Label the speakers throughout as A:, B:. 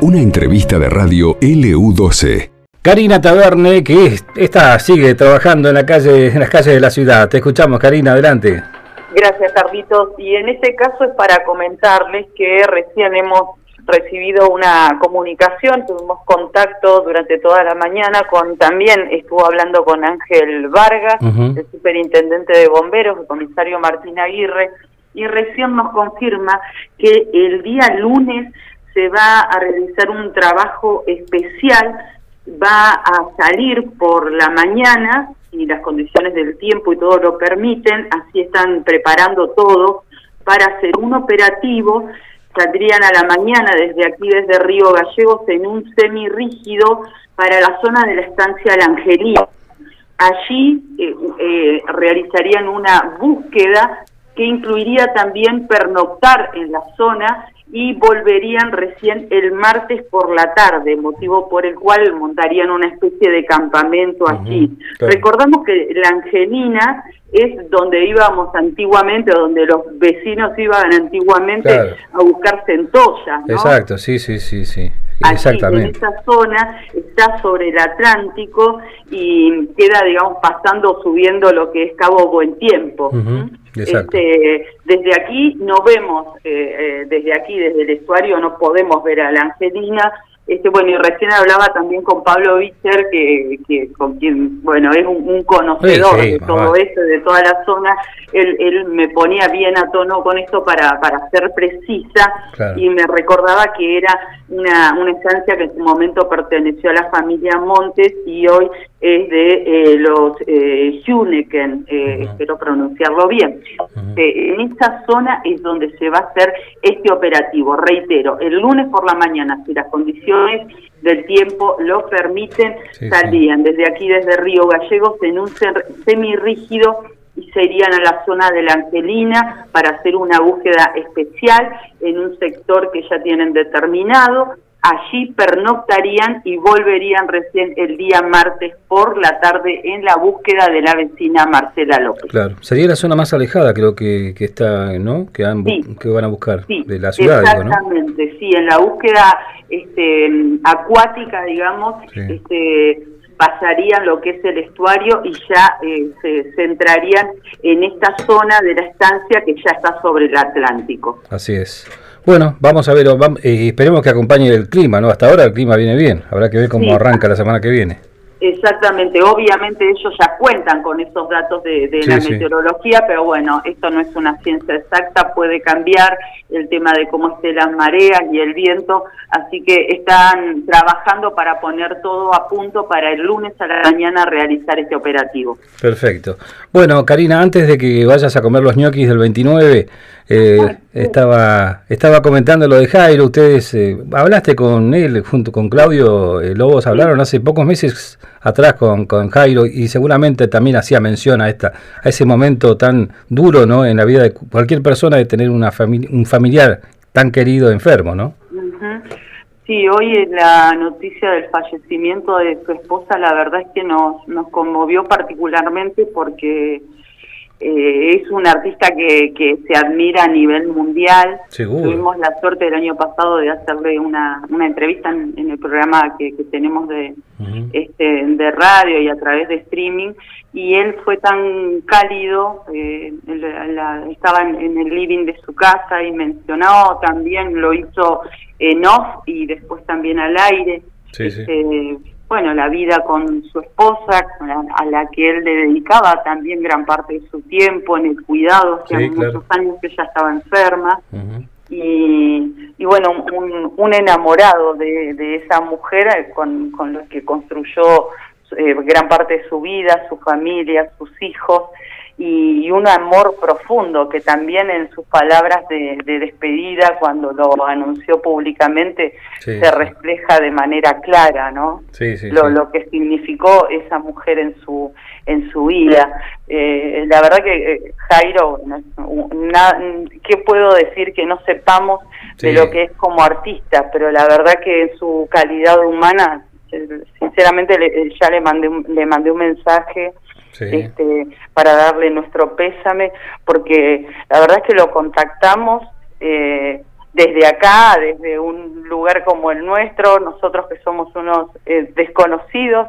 A: Una entrevista de radio LU12.
B: Karina Taverne, que está, sigue trabajando en, la calle, en las calles de la ciudad. Te escuchamos, Karina, adelante.
C: Gracias, Carlitos. Y en este caso es para comentarles que recién hemos recibido una comunicación, tuvimos contacto durante toda la mañana con, también estuvo hablando con Ángel Vargas, el superintendente de bomberos, el comisario Martín Aguirre, y recién nos confirma que el día lunes se va a realizar un trabajo especial, va a salir por la mañana, y las condiciones del tiempo y todo lo permiten, así están preparando todo para hacer un operativo saldrían a la mañana desde aquí, desde Río Gallegos, en un semirrígido para la zona de la estancia La Angelina. Allí eh, eh, realizarían una búsqueda que incluiría también pernoctar en la zona y volverían recién el martes por la tarde, motivo por el cual montarían una especie de campamento allí. Recordamos que la Angelina es donde íbamos antiguamente, donde los vecinos iban antiguamente a buscar centollas.
B: Exacto, sí, sí, sí, sí.
C: Exactamente. en esa zona está sobre el Atlántico y queda, digamos, pasando, subiendo lo que es Cabo Buen Tiempo. este, desde aquí no vemos, eh, eh, desde aquí, desde el estuario, no podemos ver a la Angelina, este, bueno, y recién hablaba también con Pablo Vicher, que, que con quien, bueno, es un, conocedor de todo esto, de toda la zona. Él, él me ponía bien a tono con esto para, para ser precisa y me recordaba que era una, una estancia que en su momento perteneció a la familia Montes y hoy es de eh, los eh, Juneken, eh, espero pronunciarlo bien. Eh, en esa zona es donde se va a hacer este operativo. Reitero, el lunes por la mañana, si las condiciones del tiempo lo permiten, saldrían desde aquí, desde Río Gallegos, en un semirrígido y se irían a la zona de la Angelina para hacer una búsqueda especial en un sector que ya tienen determinado allí pernoctarían y volverían recién el día martes por la tarde en la búsqueda de la vecina Marcela López.
B: Claro, sería la zona más alejada creo que, que está, ¿no? Que, que van a buscar de la ciudad.
C: Exactamente, sí, en la búsqueda este, acuática, digamos, este, pasarían lo que es el estuario y ya eh, se centrarían en esta zona de la estancia que ya está sobre el Atlántico.
B: Así es. Bueno, vamos a ver, eh, esperemos que acompañe el clima, ¿no? Hasta ahora el clima viene bien, habrá que ver cómo arranca la semana que viene.
C: Exactamente, obviamente ellos ya cuentan con esos datos de, la meteorología, pero bueno, esto no es una ciencia exacta, puede cambiar el tema de cómo estén las mareas y el viento, así que están trabajando para poner todo a punto para el lunes a la mañana realizar este operativo.
B: Perfecto. Bueno, Karina, antes de que vayas a comer los ñoquis del 29, eh, estaba, estaba comentando lo de Jairo, ustedes eh, hablaste con él junto con Claudio eh, Lobos, hablaron hace pocos meses atrás con, con Jairo y seguramente también hacía mención a esta a ese momento tan duro no en la vida de cualquier persona de tener una familia un familiar tan querido enfermo, ¿no?
C: Sí, hoy la noticia del fallecimiento de su esposa, la verdad es que nos, nos conmovió particularmente porque eh, es un artista que, que se admira a nivel mundial. Tuvimos la suerte el año pasado de hacerle una, una entrevista en, el programa que, tenemos de, este, de radio y a través de streaming y él fue tan cálido, eh, estaba en, el living de su casa y mencionó también, lo hizo en off y después también al aire. Este, bueno, la vida con su esposa, a la que él le dedicaba también gran parte de su tiempo en el cuidado, que muchos años que ella estaba enferma. y, y, bueno, un, enamorado de, esa mujer eh, con, con lo que construyó eh, gran parte de su vida, su familia, sus hijos y, un amor profundo que también en sus palabras de, despedida cuando lo anunció públicamente se refleja de manera clara, ¿no? lo, lo que significó esa mujer en su en su vida. Eh, la verdad que eh, Jairo, ¿qué puedo decir que no sepamos de lo que es como artista? Pero la verdad que en su calidad humana, sinceramente ya le mandé le mandé un mensaje este, para darle nuestro pésame, porque la verdad es que lo contactamos, eh, desde acá, desde un lugar como el nuestro, nosotros que somos unos eh, desconocidos,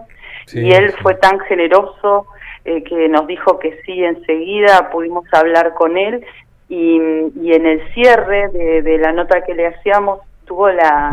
C: y él fue tan generoso eh, que nos dijo que sí enseguida, pudimos hablar con él, y, en el cierre de, la nota que le hacíamos tuvo la,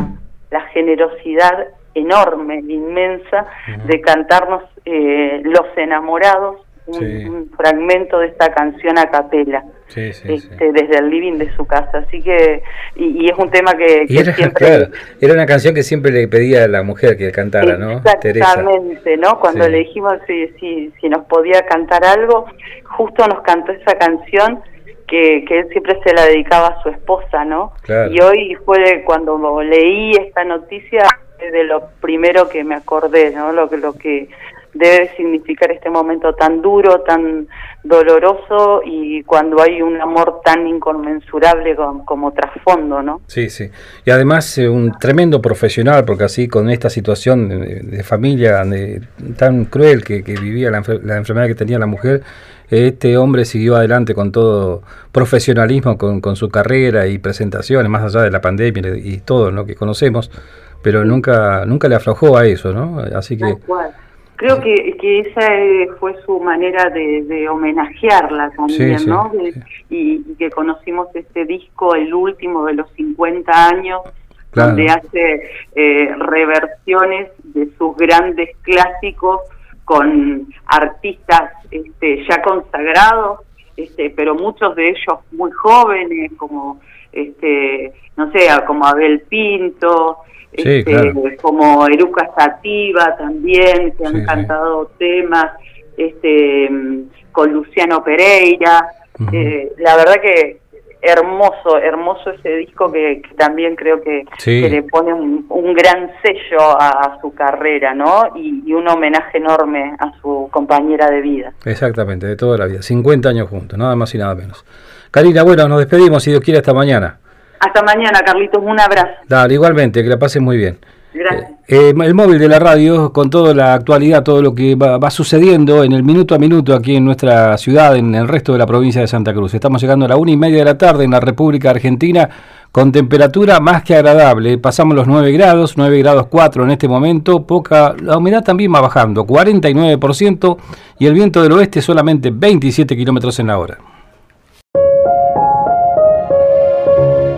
C: la generosidad enorme, inmensa, de cantarnos eh, Los Enamorados, un, fragmento de esta canción a capela, este, desde el living de su casa. Así que, y, es un tema que,
B: era,
C: siempre...
B: era una canción que siempre le pedía a la mujer que cantara, ¿no?
C: Exactamente, ¿no? Cuando le dijimos si, si, si nos podía cantar algo, justo nos cantó esa canción que, que, él siempre se la dedicaba a su esposa, ¿no? Y hoy fue cuando leí esta noticia de lo primero que me acordé, ¿no? Lo que lo que debe significar este momento tan duro, tan doloroso y cuando hay un amor tan inconmensurable como, trasfondo, ¿no?
B: Sí, sí. Y además eh, un tremendo profesional, porque así con esta situación de, familia tan cruel que, vivía la, enfermedad que tenía la mujer, este hombre siguió adelante con todo profesionalismo, con, con, su carrera y presentaciones, más allá de la pandemia y todo lo que conocemos, pero nunca nunca le aflojó a eso, ¿no? Así que...
C: Creo que, que esa eh, fue su manera de, homenajearla también, ¿no? Y, que conocimos este disco, el último de los 50 años, donde hace eh, reversiones de sus grandes clásicos con artistas este, ya consagrados, este, pero muchos de ellos muy jóvenes, como, este, no sé, como Abel Pinto, este, como Eruca Sativa también, que han cantado temas, este, con Luciano Pereira. Eh, la verdad que hermoso, hermoso ese disco que, también creo que, le pone un, gran sello a, su carrera, ¿no? Y, y, un homenaje enorme a su compañera de vida.
B: Exactamente, de toda la vida, 50 años juntos, nada más y nada menos. Karina, bueno, nos despedimos, si Dios quiere, hasta mañana.
C: Hasta mañana, Carlitos. Un abrazo.
B: Dale, igualmente, que la pases muy bien.
C: Gracias.
B: Eh, el móvil de la radio con toda la actualidad, todo lo que va, sucediendo en el minuto a minuto aquí en nuestra ciudad, en el resto de la provincia de Santa Cruz. Estamos llegando a la una y media de la tarde en la República Argentina con temperatura más que agradable. Pasamos los 9 grados, 9 grados 4 en este momento. Poca, la humedad también va bajando, 49% y el viento del oeste solamente 27 kilómetros en la hora.